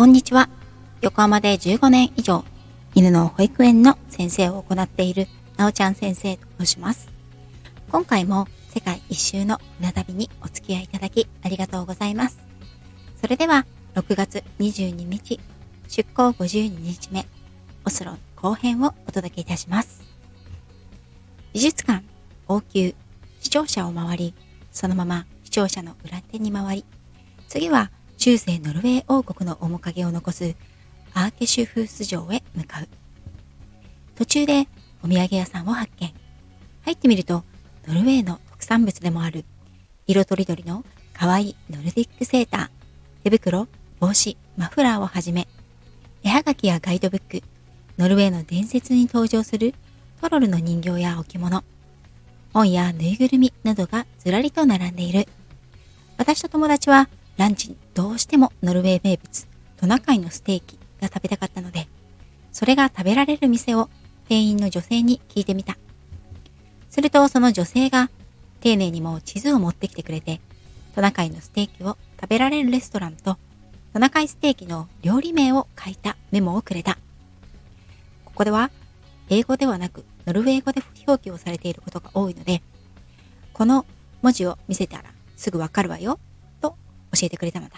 こんにちは。横浜で15年以上、犬の保育園の先生を行っているなおちゃん先生と申します。今回も世界一周の船旅にお付き合いいただきありがとうございます。それでは、6月22日、出港52日目、オスロ後編をお届けいたします。美術館、王宮、視聴者を回り、そのまま視聴者の裏手に回り、次は中世ノルウェー王国の面影を残すアーケシュフース城へ向かう。途中でお土産屋さんを発見。入ってみると、ノルウェーの特産物でもある、色とりどりの可愛いノルディックセーター、手袋、帽子、マフラーをはじめ、絵はがきやガイドブック、ノルウェーの伝説に登場するトロルの人形や置物、本やぬいぐるみなどがずらりと並んでいる。私と友達はランチにどうしてもノルウェー名物、トナカイのステーキが食べたかったので、それが食べられる店を店員の女性に聞いてみた。するとその女性が丁寧にも地図を持ってきてくれて、トナカイのステーキを食べられるレストランとトナカイステーキの料理名を書いたメモをくれた。ここでは英語ではなくノルウェー語で表記をされていることが多いので、この文字を見せたらすぐわかるわよ教えてくれたのだ。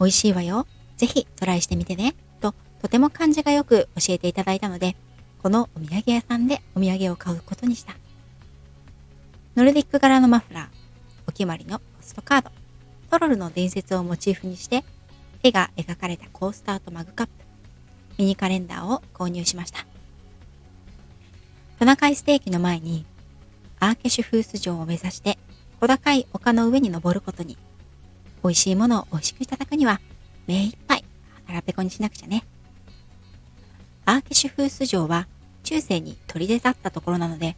美味しいわよ。ぜひトライしてみてね。と、とても感じがよく教えていただいたので、このお土産屋さんでお土産を買うことにした。ノルディック柄のマフラー、お決まりのポストカード、トロルの伝説をモチーフにして、絵が描かれたコースターとマグカップ、ミニカレンダーを購入しました。トナカイステーキの前に、アーケシュフース城を目指して小高い丘の上に登ることに美味しいものを美味しくいただくには、目いっぱい腹ペコにしなくちゃね。アーケシュフース城は中世に砦立ったところなので、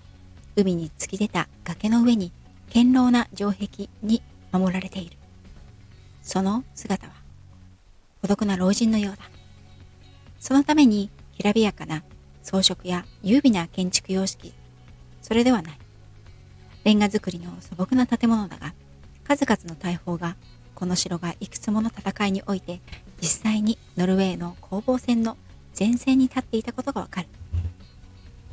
海に突き出た崖の上に堅牢な城壁に守られている。その姿は孤独な老人のようだ。そのためにきらびやかな装飾や優美な建築様式、それではない。レンガ造りの素朴な建物だが、数々の大砲がこの城がいくつもの戦いにおいて実際にノルウェーの攻防戦の前線に立っていたことがわかる。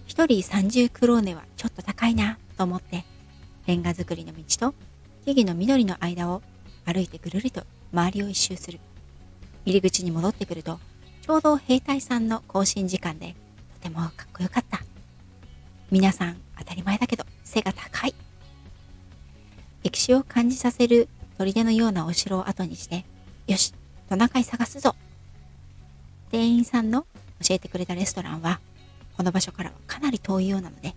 一人30クローネはちょっと高いなと思ってレンガ造りの道と木々の緑の間を歩いてぐるりと周りを一周する。入り口に戻ってくるとちょうど兵隊さんの行進時間でとてもかっこよかった。皆さん当たり前だけど背が高い。歴史を感じさせる砦のようなお城を後にして、よし、トナカイ探すぞ。店員さんの教えてくれたレストランは、この場所からはかなり遠いようなので、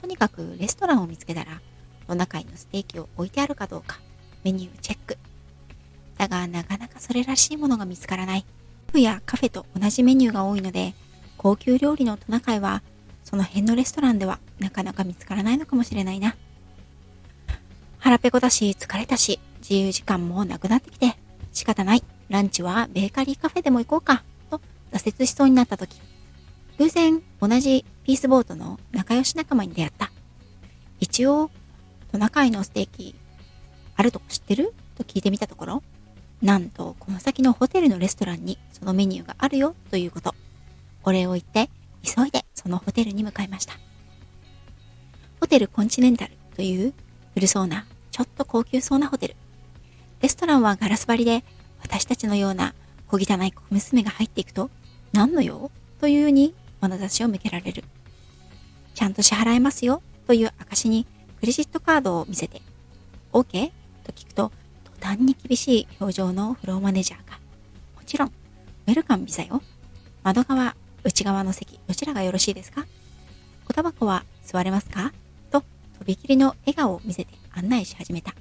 とにかくレストランを見つけたら、トナカイのステーキを置いてあるかどうか、メニューチェック。だが、なかなかそれらしいものが見つからない。プやカフェと同じメニューが多いので、高級料理のトナカイは、その辺のレストランではなかなか見つからないのかもしれないな。腹ペコだし、疲れたし、自由時間もなくなってきて、仕方ない。ランチはベーカリーカフェでも行こうか、と挫折しそうになった時、偶然同じピースボートの仲良し仲間に出会った。一応、トナカイのステーキ、あるとこ知ってる？と聞いてみたところ、なんとこの先のホテルのレストランにそのメニューがあるよということ。お礼を言って急いでそのホテルに向かいました。ホテルコンチネンタルという古そうなちょっと高級そうなホテル。レストランはガラス張りで、私たちのような小汚い小娘が入っていくと、何の用？というように眼差しを向けられる。ちゃんと支払えますよという証にクレジットカードを見せて、OK? と聞くと、途端に厳しい表情のフローマネージャーが、もちろん、ウェルカムビザよ。窓側、内側の席、どちらがよろしいですか？おタバコは座れますか？と、びきりの笑顔を見せて案内し始めた。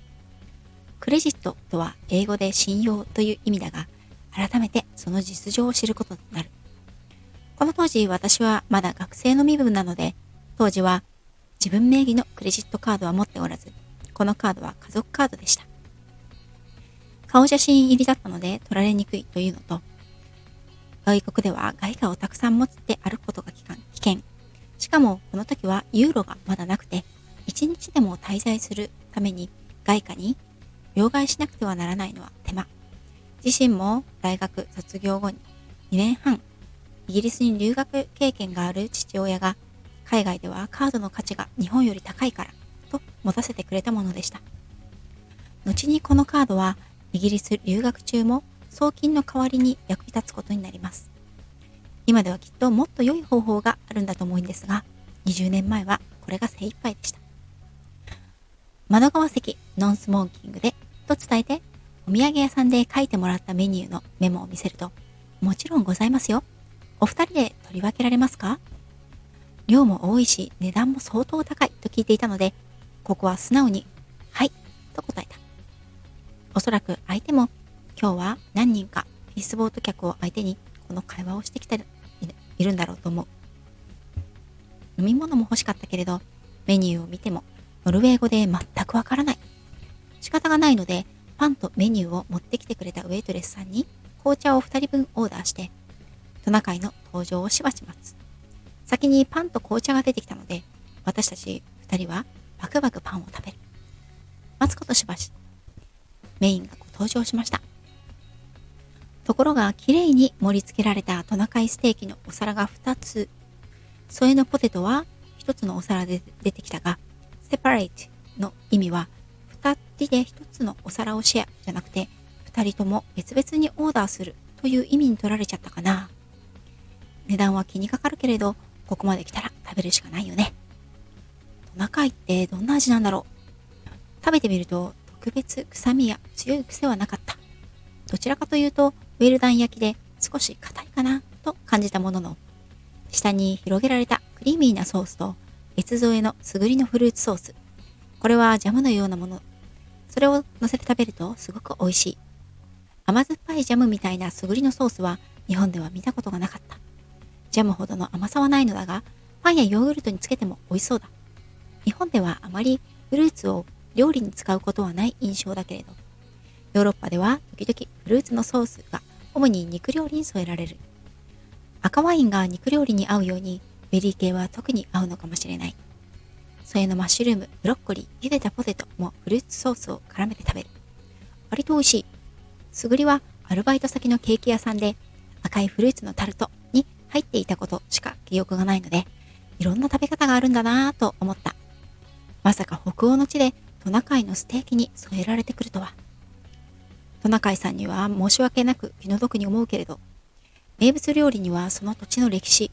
クレジットとは英語で信用という意味だが、改めてその実情を知ることとなる。この当時私はまだ学生の身分なので、当時は自分名義のクレジットカードは持っておらず、このカードは家族カードでした。顔写真入りだったので取られにくいというのと、外国では外貨をたくさん持って歩くことが危険。しかもこの時はユーロがまだなくて、一日でも滞在するために外貨に両替しなくてはならないのは手間。自身も大学卒業後に2年半、イギリスに留学経験がある父親が、海外ではカードの価値が日本より高いから、と持たせてくれたものでした。後にこのカードは、イギリス留学中も送金の代わりに役に立つことになります。今ではきっともっと良い方法があるんだと思うんですが、20年前はこれが精一杯でした。窓側席ノンスモーキングでと伝えてお土産屋さんで書いてもらったメニューのメモを見せると、もちろんございますよ。お二人で取り分けられますか？量も多いし、値段も相当高いと聞いていたので、ここは素直に、はい、と答えた。おそらく相手も、今日は何人かフィスボート客を相手にこの会話をしてきているんだろうと思う。飲み物も欲しかったけれど、メニューを見ても、ノルウェー語で全くわからない。仕方がないので、パンとメニューを持ってきてくれたウェイトレスさんに紅茶を2人分オーダーして、トナカイの登場をしばし待つ。先にパンと紅茶が出てきたので、私たち2人はバクバクパンを食べる。待つことしばし、メインが登場しました。ところが、綺麗に盛り付けられたトナカイステーキのお皿が2つ、添えのポテトは1つのお皿で出てきたが、セパレートの意味は2人で1つのお皿をシェアじゃなくて、2人とも別々にオーダーするという意味に取られちゃったかな。値段は気にかかるけれど、ここまで来たら食べるしかないよね。トナカイってどんな味なんだろう食べてみると特別臭みや強い癖はなかった。どちらかというと、ウェルダン焼きで少し硬いかなと感じたものの、下に広げられたクリーミーなソースと別添えのすぐりのフルーツソース。これはジャムのようなものそれを乗せて食べるとすごく美味しい。甘酸っぱいジャムみたいな素振りのソースは日本では見たことがなかった。ジャムほどの甘さはないのだが、パンやヨーグルトにつけても美味しそうだ。日本ではあまりフルーツを料理に使うことはない印象だけれど、ヨーロッパでは時々フルーツのソースが主に肉料理に添えられる。赤ワインが肉料理に合うように、ベリー系は特に合うのかもしれない。添えのマッシュルーム、ブロッコリー、茹でたポテトもフルーツソースを絡めて食べる。割と美味しい。すぐりはアルバイト先のケーキ屋さんで赤いフルーツのタルトに入っていたことしか記憶がないので、いろんな食べ方があるんだなぁと思った。まさか北欧の地でトナカイのステーキに添えられてくるとは。トナカイさんには申し訳なく気の毒に思うけれど、名物料理にはその土地の歴史、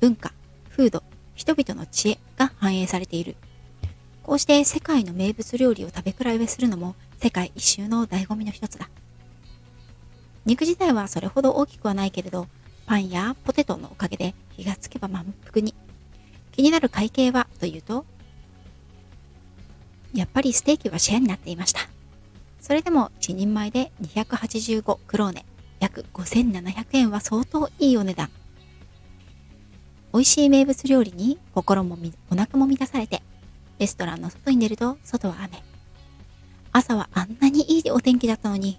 文化、風土、人々の知恵が反映されている。こうして世界の名物料理を食べ比べするのも世界一周の醍醐味の一つだ。肉自体はそれほど大きくはないけれど、パンやポテトのおかげで気がつけば満腹に。気になる会計はというと、やっぱりステーキはシェアになっていました。それでも一人前で285クローネ、約5700円は相当いいお値段。美味しい名物料理に心もお腹も満たされて、レストランの外に出ると外は雨。朝はあんなにいいお天気だったのに、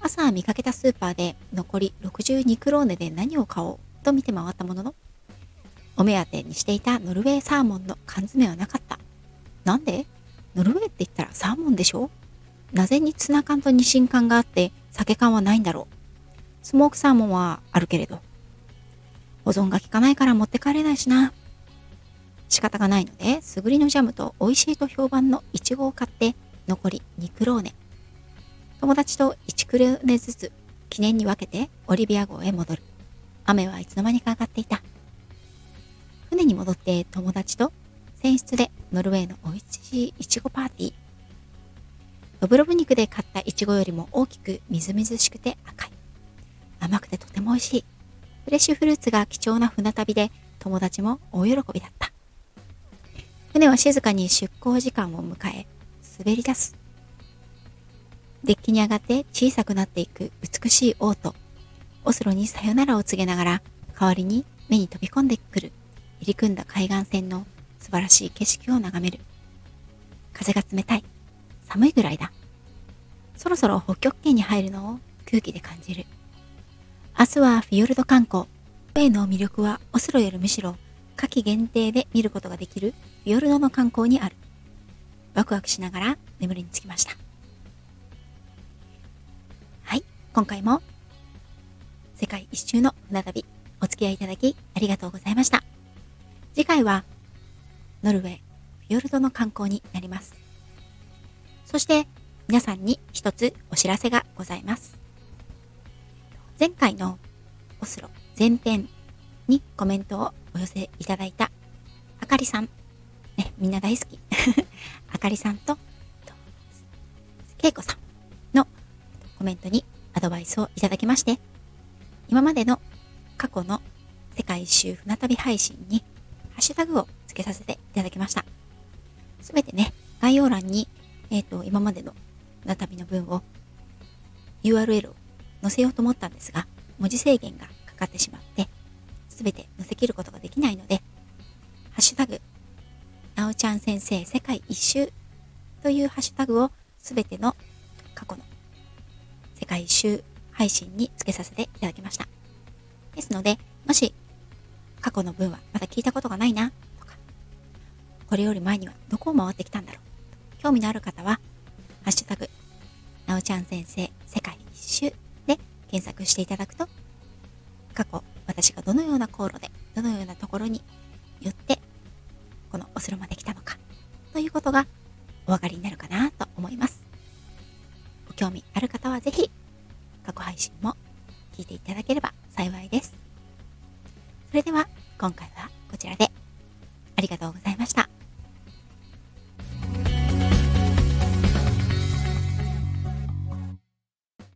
朝は見かけたスーパーで残り62クローネで何を買おうと見て回ったものの、お目当てにしていたノルウェーサーモンの缶詰はなかった。なんで？ノルウェーって言ったらサーモンでしょ？なぜにツナ缶とニシン缶があって酒缶はないんだろうスモークサーモンはあるけれど。保存が効かないから持って帰れないしな。仕方がないので、すぐりのジャムと美味しいと評判のイチゴを買って、残り2クローネ。友達と1クローネずつ記念に分けてオリビア号へ戻る。雨はいつの間にか上がっていた。船に戻って友達と船室でノルウェーの美味しいイチゴパーティー。ドブロブ肉で買ったイチゴよりも大きくみずみずしくて赤い。甘くてとても美味しい。フレッシュフルーツが貴重な船旅で友達も大喜びだった。船は静かに出港時間を迎え、滑り出す。デッキに上がって小さくなっていく美しい王と、オスロにさよならを告げながら、代わりに目に飛び込んでくる入り組んだ海岸線の素晴らしい景色を眺める。風が冷たい。寒いぐらいだ。そろそろ北極圏に入るのを空気で感じる。明日はフィヨルド観光。イの魅力はオスロよりむしろ夏季限定で見ることができるフィヨルドの観光にある。ワクワクしながら眠りにつきました。はい。今回も世界一周の船旅お付き合いいただきありがとうございました。次回はノルウェー、フィヨルドの観光になります。そして皆さんに一つお知らせがございます。前回のオスロ前編にコメントをお寄せいただいたあかりさん、ね、みんな大好き あかりさんと、けいこさんのコメントにアドバイスをいただきまして、今までの過去の世界一周船旅配信にハッシュタグを付けさせていただきました。すべてね、概要欄に、えっ、ー、と、今までの船旅の分を URL を載せようと思ったんですが、文字制限がかかってしまって、すべて載せきることができないので、ハッシュタグ、なおちゃん先生世界一周というハッシュタグをすべての過去の世界一周配信に付けさせていただきました。ですので、もし過去の文はまだ聞いたことがないなとか、これより前にはどこを回ってきたんだろう興味のある方は、ハッシュタグ、なおちゃん先生世界一周検索していただくと、過去私がどのような航路で、どのようなところによって、このオスロまで来たのか、ということがお分かりになるかなと思います。ご興味ある方はぜひ、過去配信も聞いていただければ幸いです。それでは、今回は